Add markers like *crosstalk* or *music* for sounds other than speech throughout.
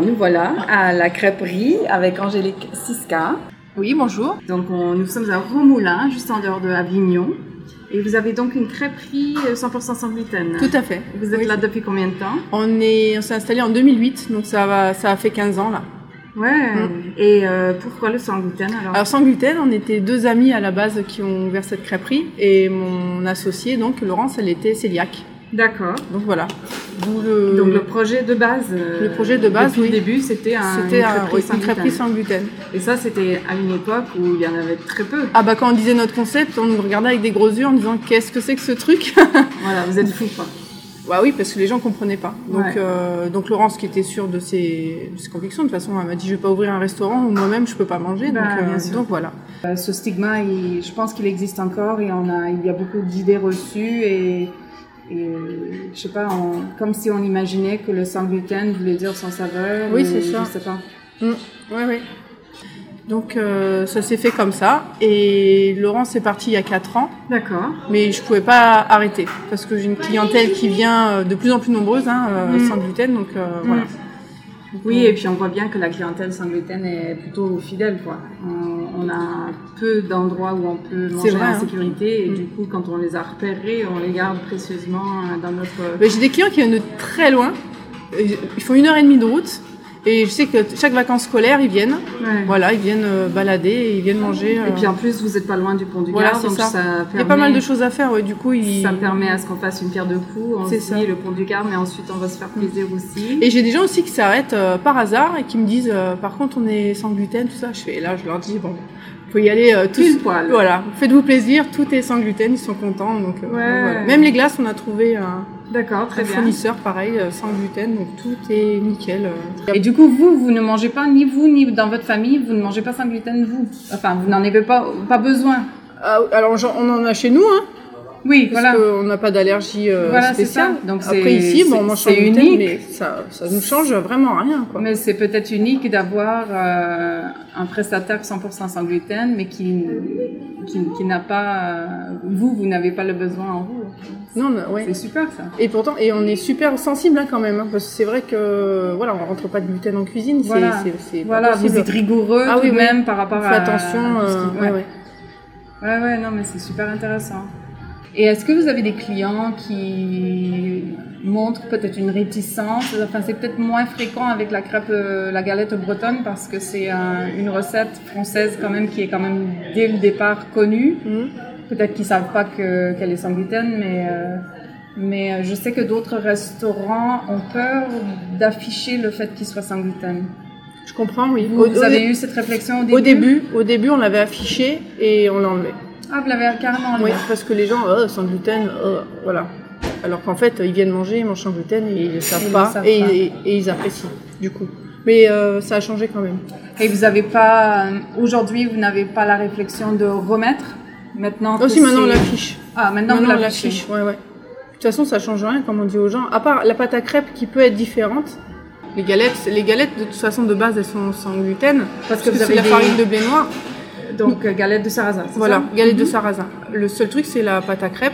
Alors, nous voilà à la crêperie avec Angélique Siska. Oui, bonjour. Donc, on- nous sommes à Romoulin, juste en dehors de Avignon. Et vous avez donc une crêperie euh, 100% sans gluten. Tout à fait. Vous êtes Oui. là depuis combien de temps? On est, on s'est installé en 2008, donc ça va, ça a fait 15 ans là. Ouais. Et euh, pourquoi le sans gluten alors, Alors sans gluten, on était deux amis à la base qui ont ouvert cette crêperie et mon associée donc Laurence, elle était cœliaque. D'accord. Donc voilà. D'où le, Donc le projet de base. euh, Le projet de base, depuis oui. le début, c'était un, c'était une un- crêperie sans une crêperie gluten. sans gluten. Et ça, c'était à une époque où il y en avait très peu. Ah bah quand on disait notre concept, on nous regardait avec des gros yeux en disant qu'est-ce que c'est que ce truc? *laughs* Voilà, vous êtes fous quoi. Bah oui, parce que les gens comprenaient pas. Donc, Ouais. euh, donc Laurence, qui était sûre de ses, de ses convictions, de toute façon, elle m'a dit je vais pas ouvrir un restaurant où moi-même je peux pas manger. Bah, donc, euh, bien sûr. donc voilà. Euh, ce stigma, il- je pense qu'il existe encore et on a, il y a beaucoup d'idées reçues et, et je sais pas, on- comme si on imaginait que le sans gluten voulait dire sans saveur. Oui, ou c'est ça. Je sais pas. Mm. Ouais, ouais. Donc euh, ça s'est fait comme ça. Et Laurence est partie il y a 4 ans, D'accord. mais je pouvais pas arrêter parce que j'ai une clientèle qui vient euh, de plus en plus nombreuse, hein, euh, Mm. sans gluten. Donc euh, voilà. Oui, et puis on voit bien que la clientèle sans gluten est plutôt fidèle, quoi. On, on a peu d'endroits où on peut manger vrai, en hein. sécurité, et Mm. du coup, quand on les a repérés, on les garde précieusement euh, dans notre... Mais j'ai des clients qui viennent de très loin. Et Ils font une heure et demie de route. Et je sais que chaque vacances scolaires, ils viennent. Ouais. Voilà, ils viennent euh, balader et ils viennent manger. euh, Et puis en plus, vous êtes pas loin du pont du Voilà, Gard, donc ça. ça, il y a pas permet- mal de choses à faire. Ouais, du coup, ils... Ça permet à ce qu'on fasse une pierre de coups. On se dit ça. le pont du Gard, mais ensuite on va se faire plaisir aussi. Et j'ai des gens aussi qui s'arrêtent euh, par hasard et qui me disent euh, par contre on est sans gluten tout ça. Je fais et là je leur dis bon faut y aller euh, tous. Poil. Voilà, faites-vous plaisir, tout est sans gluten, ils sont contents donc, euh, donc voilà. Même les glaces on a trouvé un, D'accord, très un bien. fournisseur pareil euh, sans gluten donc tout est nickel. euh. Et du coup, vous, vous ne mangez pas, ni vous, ni dans votre famille, vous ne mangez pas sans gluten, vous? Enfin, vous n'en avez pas, pas besoin? Ah, alors on en a chez nous hein, Oui, parce voilà. qu'on n'a pas d'allergie euh, Voilà, spéciale. ça. Donc, Après ici bon on mange sans c'est gluten unique. mais ça ça nous change vraiment rien quoi. Mais c'est peut-être unique d'avoir euh, un prestataire 100% sans gluten, mais qui, qui, qui n'a pas... euh, vous, vous n'avez pas le besoin en vous. Non, mais, ouais. C'est super, ça. Et pourtant, et on est super sensible hein, quand même, hein, parce que c'est vrai que voilà, on rentre pas de gluten en cuisine, Voilà. c'est Voilà, vous êtes rigoureux Ah tout oui, même par rapport On à... attention. à euh, qui- ouais, ouais. Ouais, ouais, non, mais c'est super intéressant. Et est-ce que vous avez des clients qui montrent peut-être une réticence? Enfin, c'est peut-être moins fréquent avec la crêpe, euh, la galette bretonne parce que c'est un- une recette française quand même qui est quand même dès le départ connue. Mhm. Peut-être qu'ils savent pas que- qu'elle est sans gluten, mais euh, mais euh, je sais que d'autres restaurants ont peur d'afficher le fait qu'il soit sans gluten. Je comprends, oui. Vous, Au- vous au- avez eu cette réflexion au début? au début, au début, on l'avait affiché et on l'a enlevé. Ah, vous l'avez carrément enlevé. Oui, parce que les gens, oh, sans gluten, oh, voilà. Alors qu'en fait, ils viennent manger, ils mangent sans gluten et ils ne savent Ils pas, savent et, pas. Et, et ils apprécient, du coup. Mais euh, ça a changé quand même. Et vous n'avez pas, euh, aujourd'hui, vous n'avez pas la réflexion de remettre maintenant que Aussi, maintenant, on l'affiche. Ah, maintenant, on l'affiche. Ouais, ouais. De toute façon, ça change rien, comme on dit aux gens. À part la pâte à crêpes qui peut être différente. Les galettes, les galettes de toute façon de base, elles sont sans gluten. Parce que vous c'est avez la des- farine de blé noir. Donc, euh, galette de sarrasin, Voilà, galette de Mhm. sarrasin. Le seul truc, c'est la pâte à crêpes.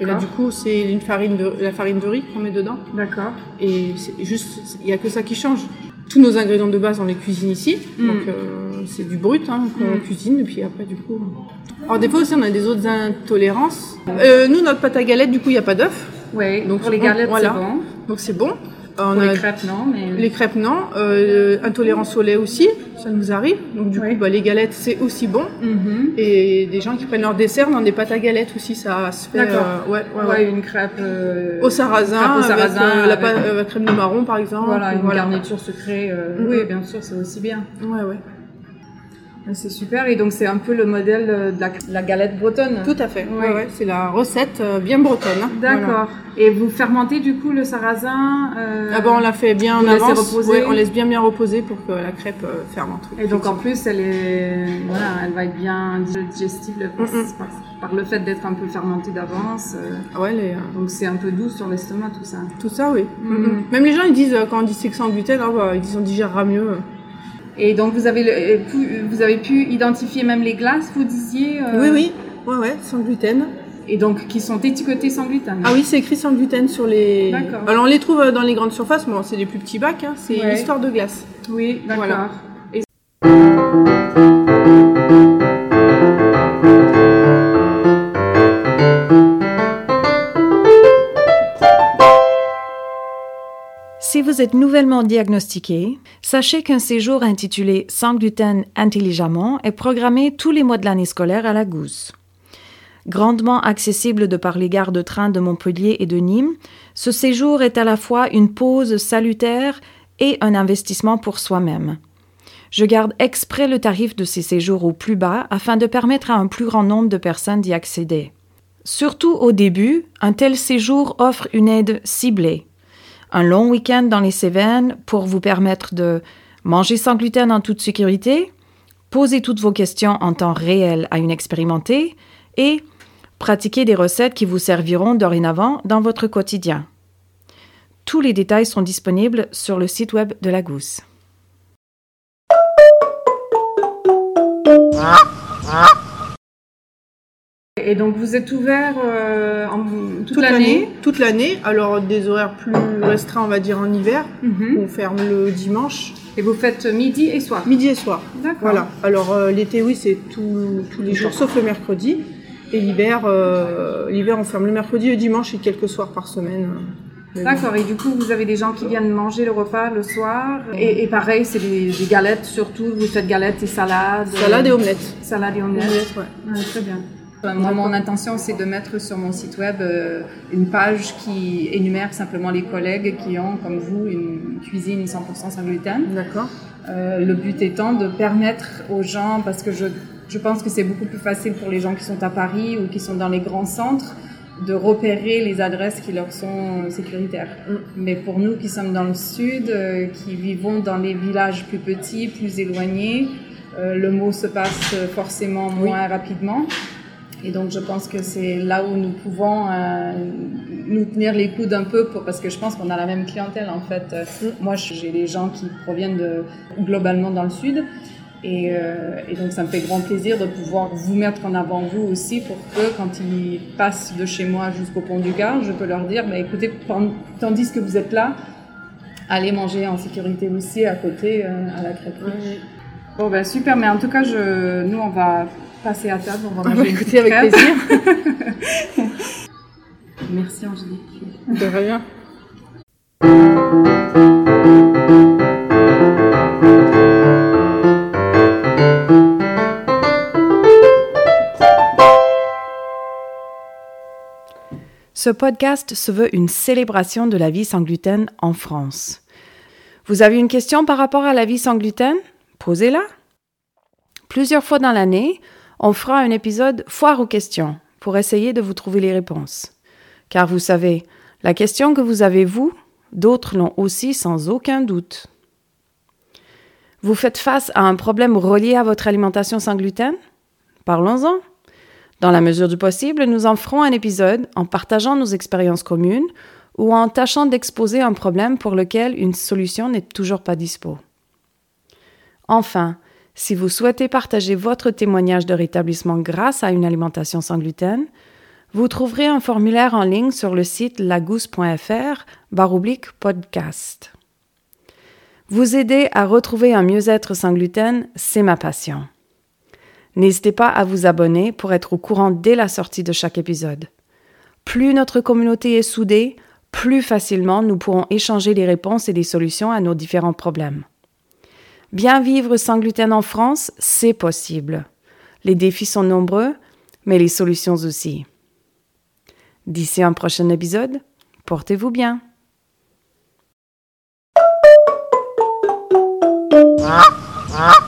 Et là, du coup, c'est une farine de, la farine de riz qu'on met dedans. D'accord. Et c'est juste, il n'y a que ça qui change. Tous nos ingrédients de base, on les cuisine ici. Mm. Donc, euh, c'est du brut hein, qu'on Mm. cuisine. Et puis après, du coup. Alors, des fois aussi, on a des autres intolérances. Euh, nous, notre pâte à galette, du coup, il n'y a pas d'œuf. Oui, donc pour les galettes, voilà. c'est bon. Donc, c'est bon. On Pour a- les crêpes, non, mais... Les crêpes, non. Euh, intolérance au lait aussi, ça nous arrive. Donc du Oui. coup, bah, les galettes, c'est aussi bon. Mhm. Et des gens qui prennent leur dessert dans des pâtes à galettes aussi, ça se fait. D'accord. euh, ouais, ouais, Ouais, ouais. une crêpe... euh, Au sarrasin, crêpe au avec sarrasin, euh, la, avec- euh, la crème de marron par exemple. Voilà, une Voilà. garniture sucrée. euh. Oui, bien sûr, c'est aussi bien. Ouais, ouais. Ouais, C'est super. Et donc, c'est un peu le modèle de la, la galette bretonne. Tout à fait. Oui. Ouais, ouais, c'est la recette euh, bien bretonne. hein. Voilà. D'accord. Et vous fermentez du coup le sarrasin euh, Ah bah on l'a fait bien en Vous laissez avance. reposer Ouais, on laisse bien bien reposer pour que la crêpe euh, fermente. Et donc en plus, elle est, voilà, elle va être bien digestible par, Mhm. par- par le fait d'être un peu fermentée d'avance. Ah ouais, les, donc c'est un peu doux sur l'estomac tout ça. tout ça, oui. Mhm. Même les gens ils disent quand on dit c'est que sans gluten, ah bah, ils disent on digérera mieux. Et donc vous avez, le- euh, pu, vous avez pu identifier même les glaces, vous disiez. euh, Oui, oui. Ouais, ouais, sans gluten. Et donc qui sont étiquetées sans gluten. Ah oui, c'est écrit sans gluten sur les. D'accord. Alors on les trouve euh, dans les grandes surfaces, bon, c'est des plus petits bacs, hein, c'est Ouais. l'histoire de glace. Oui, d'accord. Voilà. Si vous êtes nouvellement diagnostiqué, sachez qu'un séjour intitulé Sans gluten intelligemment est programmé tous les mois de l'année scolaire à la Gousse. Grandement accessible de par les gares de train de Montpellier et de Nîmes, ce séjour est à la fois une pause salutaire et un investissement pour soi-même. Je garde exprès le tarif de ces séjours au plus bas afin de permettre à un plus grand nombre de personnes d'y accéder. Surtout au début, un tel séjour offre une aide ciblée un long week-end dans les Cévennes pour vous permettre de manger sans gluten en toute sécurité, poser toutes vos questions en temps réel à une expérimentée et pratiquer des recettes qui vous serviront dorénavant dans votre quotidien. Tous les détails sont disponibles sur le site web de la Gousse. Et donc vous êtes ouvert euh, en, toute, Toute l'année. Toute l'année. Alors des horaires plus restreints, on va dire en hiver. Mhm. On ferme le dimanche, Et vous faites midi et soir. midi et soir. D'accord. Voilà. Alors euh, l'été, oui, c'est tous les jours sauf le mercredi. Et l'hiver, euh, l'hiver, on ferme le mercredi et le dimanche et quelques soirs par semaine. D'accord, et du coup, vous avez des gens qui viennent manger le repas le soir. Et, et pareil, c'est des, des galettes surtout. Vous faites galettes et salades. Salade et omelette. Salade et omelette. Omelette, ouais. Ouais, très bien. Moi, mon intention, c'est de mettre sur mon site web euh, une page qui énumère simplement les collègues qui ont, comme vous, une cuisine 100% sans gluten. D'accord. Euh, le but étant de permettre aux gens, parce que je, je pense que c'est beaucoup plus facile pour les gens qui sont à Paris ou qui sont dans les grands centres, de repérer les adresses qui leur sont sécuritaires. Mm. Mais pour nous qui sommes dans le sud, euh, qui vivons dans les villages plus petits, plus éloignés, euh, le mot se passe forcément moins rapidement. Et donc je pense que c'est là où nous pouvons euh, nous tenir les coudes un peu pour, parce que je pense qu'on a la même clientèle en fait. Euh, Moi j'ai des gens qui proviennent de, globalement dans le sud et, euh, et donc ça me fait grand plaisir de pouvoir vous mettre en avant vous aussi pour que quand ils passent de chez moi jusqu'au pont du Gard, je peux leur dire bah, écoutez, tandis que vous êtes là, allez manger en sécurité aussi à côté euh, à la crêperie. Bon ben super, mais en tout cas je, nous on va passer à table, on va manger bah, petite avec crêpe. plaisir. *laughs* Merci Angélique. De rien. Ce podcast se veut une célébration de la vie sans gluten en France. Vous avez une question par rapport à la vie sans gluten? Posez-la. Plusieurs fois dans l'année, on fera un épisode foire aux questions pour essayer de vous trouver les réponses. Car vous savez, la question que vous avez vous, d'autres l'ont aussi sans aucun doute. Vous faites face à un problème relié à votre alimentation sans gluten? Parlons-en. Dans la mesure du possible, nous en ferons un épisode en partageant nos expériences communes ou en tâchant d'exposer un problème pour lequel une solution n'est toujours pas dispo. Enfin, si vous souhaitez partager votre témoignage de rétablissement grâce à une alimentation sans gluten, vous trouverez un formulaire en ligne sur le site lagousse.fr baroblique podcast. Vous aider à retrouver un mieux-être sans gluten, c'est ma passion. N'hésitez pas à vous abonner pour être au courant dès la sortie de chaque épisode. Plus notre communauté est soudée, plus facilement nous pourrons échanger les réponses et les solutions à nos différents problèmes. Bien vivre sans gluten en France, c'est possible. Les défis sont nombreux, mais les solutions aussi. D'ici un prochain épisode, portez-vous bien. Ah, ah.